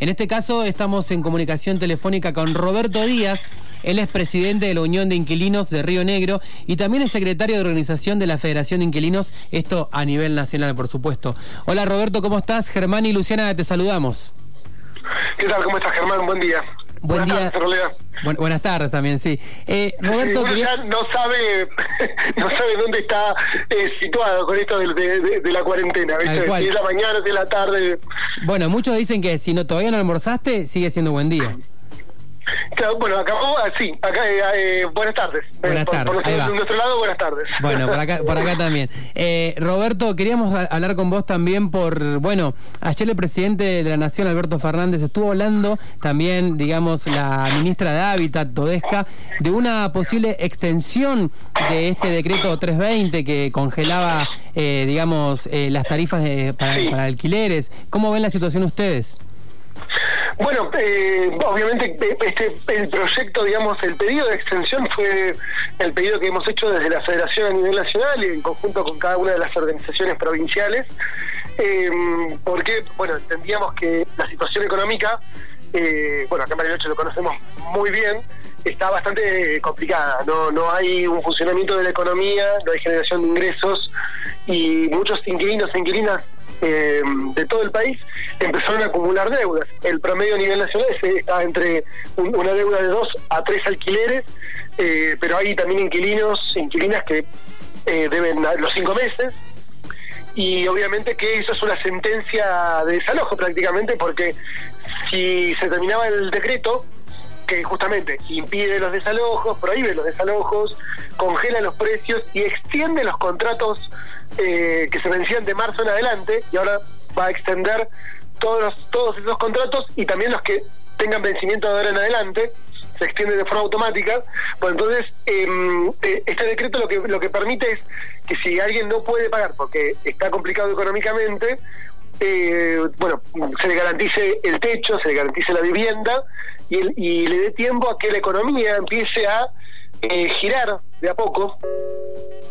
En este caso estamos en comunicación telefónica con Roberto Díaz, él es presidente de la Unión de Inquilinos de Río Negro y también es secretario de organización de la Federación de Inquilinos, esto a nivel nacional, por supuesto. Hola Roberto, ¿cómo estás? Germán y Luciana, te saludamos. ¿Qué tal? ¿Cómo estás, Germán? Buen día. Buen día. buenas tardes también, sí. Eh, Roberto, no sabe no sabe dónde está eh, situado con esto de, de, la cuarentena, ¿viste? Si es la mañana, si es la tarde. Bueno, muchos dicen que si no todavía no almorzaste, sigue siendo buen día bueno, acabó así. Ah, acá, eh, eh, buenas tardes. Buenas tardes. Por, nuestro, lado, buenas tardes. Bueno, por acá, por acá también. Eh, Roberto, queríamos hablar con vos también por, bueno, ayer el presidente de la Nación, Alberto Fernández, estuvo hablando también, digamos, la ministra de Hábitat, Todesca, de una posible extensión de este decreto 320 que congelaba, digamos, las tarifas para alquileres. ¿Cómo ven la situación ustedes? Bueno, eh, obviamente este el proyecto, digamos, el pedido de extensión fue el pedido que hemos hecho desde la Federación a nivel nacional y en conjunto con cada una de las organizaciones provinciales, eh, porque, bueno, entendíamos que la situación económica, eh, bueno, acá en Bariloche lo conocemos muy bien, está bastante complicada, no, no hay un funcionamiento de la economía, no hay generación de ingresos y muchos inquilinos e inquilinas eh, de todo el país empezaron a acumular deudas. El promedio a nivel nacional está entre una deuda de dos a tres alquileres, eh, pero hay también inquilinos, inquilinas que eh, deben los cinco meses. Y obviamente que eso es una sentencia de desalojo prácticamente, porque si se terminaba el decreto, que justamente impide los desalojos, prohíbe los desalojos, congela los precios y extiende los contratos eh, que se vencían de marzo en adelante y ahora va a extender todos, todos esos contratos y también los que tengan vencimiento de ahora en adelante se extiende de forma automática. Bueno, entonces, em, eh, este decreto lo que, lo que permite es que si alguien no puede pagar porque está complicado económicamente, eh, bueno, se le garantice el techo, se le garantice la vivienda y, y le dé tiempo a que la economía empiece a eh, girar de a poco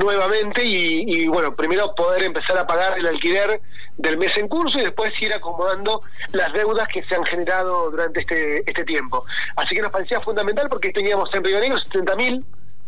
nuevamente y, bueno, primero poder empezar a pagar el alquiler del mes en curso y después ir acomodando las deudas que se han generado durante este, este tiempo. Así que nos parecía fundamental porque teníamos en Río Negro 70.000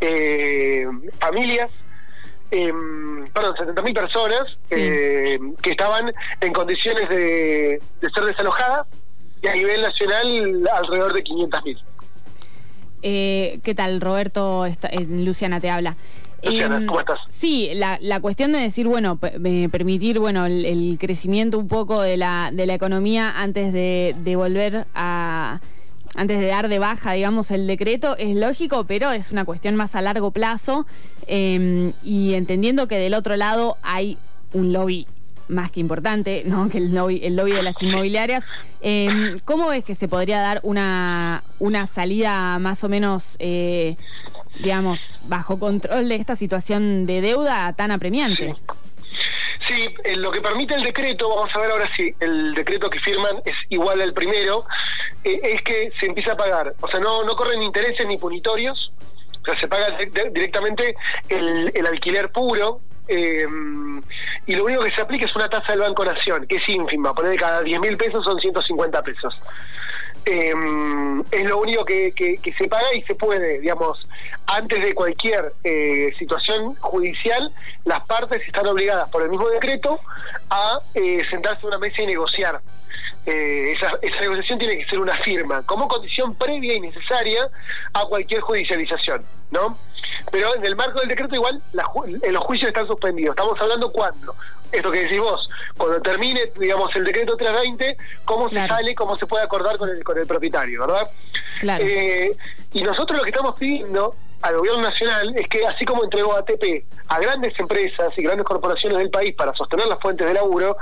eh, familias eh, perdón, 70.000 personas eh, que estaban en condiciones de, de, ser desalojadas y a nivel nacional alrededor de 500.000. Eh, ¿Qué tal, Roberto? Eh, Luciana te habla. Luciana, em, ¿cómo estás? Sí, la, la, cuestión de decir, bueno, permitir, bueno, el, crecimiento un poco de la, de la economía antes de, de volver a antes de dar de baja, digamos, el decreto, es lógico, pero es una cuestión más a largo plazo em, y entendiendo que del otro lado hay un lobby más que importante, ¿no? Que el lobby, el lobby de las inmobiliarias. Em, ¿Cómo es que se podría dar una, una salida más o menos, eh, digamos, bajo control de esta situación de deuda tan apremiante? Sí. Eh, lo que permite el decreto, vamos a ver ahora si el decreto que firman es igual al primero, eh, es que se empieza a pagar. O sea, no, no corren intereses ni punitorios, o sea, se paga directamente el, el alquiler puro, eh, y lo único que se aplica es una tasa del Banco Nación, que es ínfima, poner cada 10 mil pesos son 150 pesos. Eh, es lo único que, se paga y se puede, digamos, antes de cualquier eh, situación judicial, las partes están obligadas por el mismo decreto a sentarse a una mesa y negociar. esa, esa, negociación tiene que ser una firma, como condición previa y necesaria a cualquier judicialización, ¿no? Pero en el marco del decreto igual los juicios están suspendidos. Estamos hablando cuándo. Esto que decís vos, cuando termine, digamos, el decreto 320, cómo se sale, cómo se puede acordar con el, con el propietario, ¿verdad? Eh, y nosotros lo que estamos pidiendo al gobierno nacional es que así como entregó ATP a grandes empresas y grandes corporaciones del país para sostener las fuentes de laburo,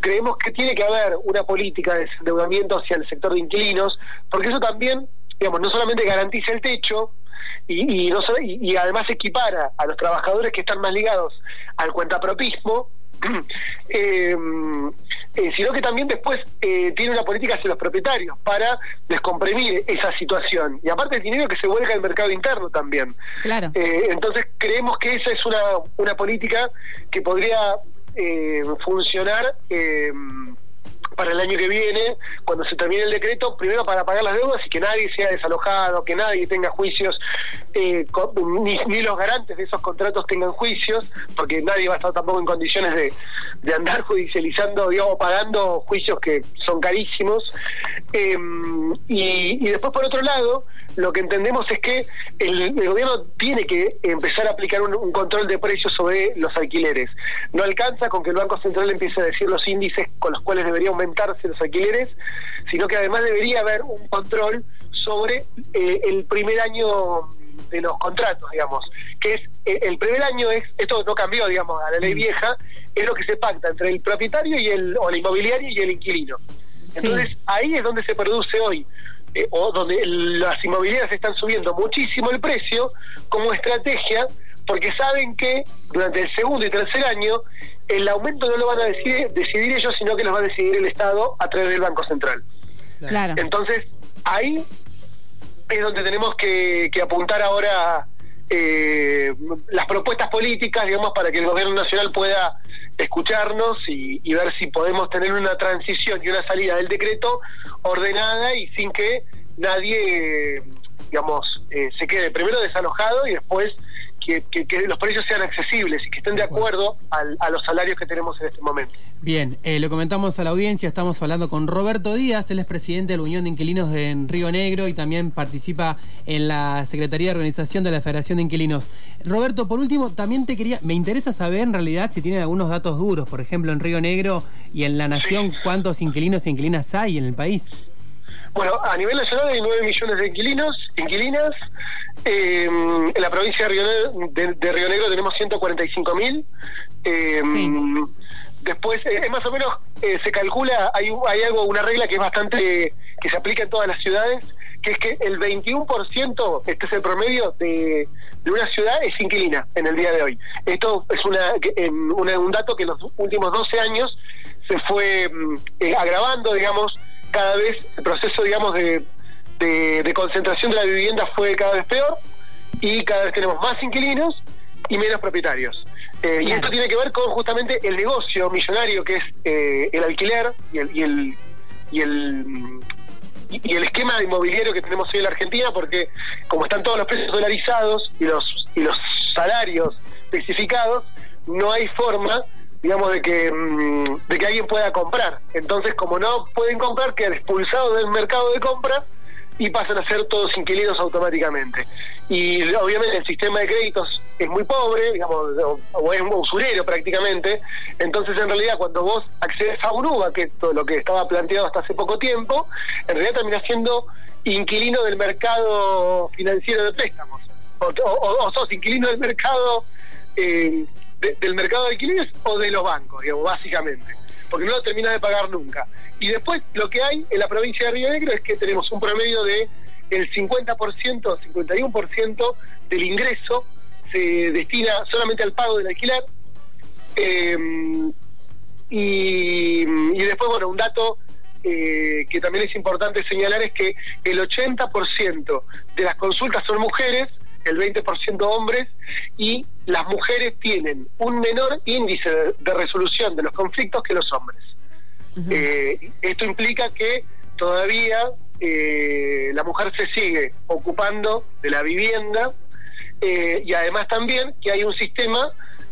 creemos que tiene que haber una política de endeudamiento hacia el sector de inquilinos, porque eso también, digamos, no solamente garantiza el techo, y, y, no, y, además equipara a los trabajadores que están más ligados al cuentapropismo, eh, eh, sino que también después eh, tiene una política hacia los propietarios para descomprimir esa situación. Y aparte el dinero que se vuelca al mercado interno también. Claro. entonces creemos que esa es una, una política que podría funcionar para el año que viene, cuando se termine el decreto, primero para pagar las deudas y que nadie sea desalojado, que nadie tenga juicios, eh, ni, los garantes de esos contratos tengan juicios, porque nadie va a estar tampoco en condiciones de, andar judicializando, digamos, pagando juicios que son carísimos. Em, y, después, por otro lado, lo que entendemos es que el, gobierno tiene que empezar a aplicar un, control de precios sobre los alquileres. No alcanza con que el Banco Central empiece a decir los índices con los cuales debería aumentarse los alquileres, sino que además debería haber un control sobre eh, el primer año de los contratos, digamos, que es eh, el primer año es esto no cambió, digamos, a la ley mm. vieja, es lo que se pacta entre el propietario y el o el inmobiliario y el inquilino. Entonces, ahí es donde se produce hoy eh, o donde las inmobiliarias están subiendo muchísimo el precio como estrategia porque saben que durante el segundo y tercer año el aumento no lo van a decidir, decidir ellos, sino que lo va a decidir el Estado a través del Banco Central. Claro. Entonces, ahí es donde tenemos que, apuntar ahora eh, las propuestas políticas, digamos, para que el gobierno nacional pueda escucharnos y, ver si podemos tener una transición y una salida del decreto ordenada y sin que nadie, digamos, eh, se quede primero desalojado y después que, los precios sean accesibles y que estén de acuerdo a los salarios que tenemos en este momento. Bien, eh, lo comentamos a la audiencia, estamos hablando con Roberto Díaz, él es presidente de la Unión de Inquilinos de Río Negro y también participa en la Secretaría de Organización de la Federación de Inquilinos. Roberto, por último, también te quería, me interesa saber en realidad si tienen algunos datos duros, por ejemplo, en Río Negro y en la Nación, cuántos inquilinos e inquilinas hay en el país. Bueno, a nivel nacional hay 9 millones de inquilinos, inquilinas. Eh, en la provincia de Río, Negro, tenemos 145 mil. Eh, después, eh, más o menos, se calcula, hay, hay algo, una regla que es bastante, que se aplica en todas las ciudades, que es que el 21%, este es el promedio de, una ciudad, es inquilina en el día de hoy. Esto es una, un dato que en los últimos 12 años se fue mm, agravando, digamos, cada vez el proceso, digamos, de, de, concentración de la vivienda fue cada vez peor y cada vez tenemos más inquilinos y menos propietarios. Eh, y esto tiene que ver con justamente el negocio millonario que es eh, el alquiler y el, y el, y el y el esquema inmobiliario que tenemos hoy en la Argentina, porque como están todos los precios dolarizados y los y los salarios especificados, no hay forma digamos, de que, mm, de que alguien pueda comprar. Entonces, como no pueden comprar, quedan expulsados del mercado de compra y pasan a ser todos inquilinos automáticamente. Y obviamente el sistema de créditos es muy pobre, digamos, o es un usurero prácticamente. Entonces, en realidad, cuando vos accedes a UNUBA, que es todo lo que estaba planteado hasta hace poco tiempo, en realidad termina siendo inquilino del mercado financiero de préstamos. O, sos inquilino del mercado eh, del mercado de alquileres o de los bancos, digamos, básicamente, porque no lo termina de pagar nunca. Y después lo que hay en la provincia de Río Negro es que tenemos un promedio de el 50%, 51% del ingreso se destina solamente al pago del alquiler. Em, y, después, bueno, un dato eh, que también es importante señalar es que el 80% de las consultas son mujeres el 20% hombres, y las mujeres tienen un menor índice de, resolución de los conflictos que los hombres. Eh, esto implica que todavía eh, la mujer se sigue ocupando de la vivienda eh, y además también que hay un sistema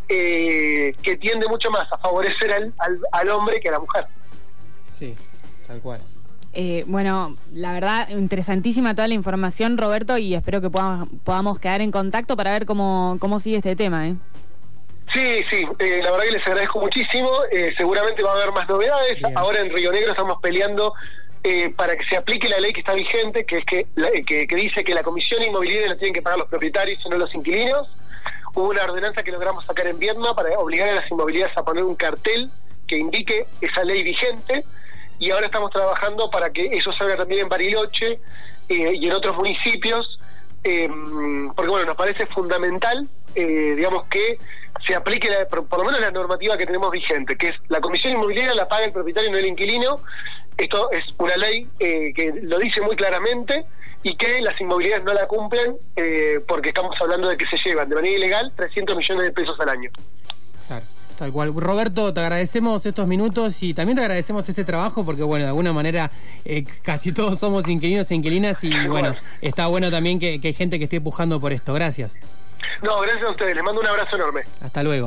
que tiende mucho más a favorecer al, al hombre que a la mujer. Sí, tal cual. Eh, bueno, la verdad, interesantísima toda la información, Roberto, y espero que podamos, podamos quedar en contacto para ver cómo, cómo sigue este tema. ¿eh? Sí, sí, eh, la verdad que les agradezco muchísimo. Eh, seguramente va a haber más novedades. Ahora en Río Negro estamos peleando para que se aplique la ley que está vigente, que es que, que, dice que la comisión inmobiliaria la tienen que pagar los propietarios y no los inquilinos. Hubo una ordenanza que logramos sacar en Vietnam para obligar a las inmobiliarias a poner un cartel que indique esa ley vigente y ahora estamos trabajando para que eso salga también en Bariloche eh, y en otros municipios, em, porque bueno, nos parece fundamental, eh, digamos, que se aplique por, lo menos la normativa que tenemos vigente, que es la comisión inmobiliaria la paga el propietario y no el inquilino. Esto es una ley eh, que lo dice muy claramente y que las inmobiliarias no la cumplen porque estamos hablando de que se llevan de manera ilegal 300 millones de pesos al año. Tal cual. Roberto, te agradecemos estos minutos y también te agradecemos este trabajo porque, bueno, de alguna manera eh, casi todos somos inquilinos e inquilinas y, bueno, está bueno también que, que hay gente que esté empujando por esto. Gracias. No, gracias a ustedes. Les mando un abrazo enorme. Hasta luego.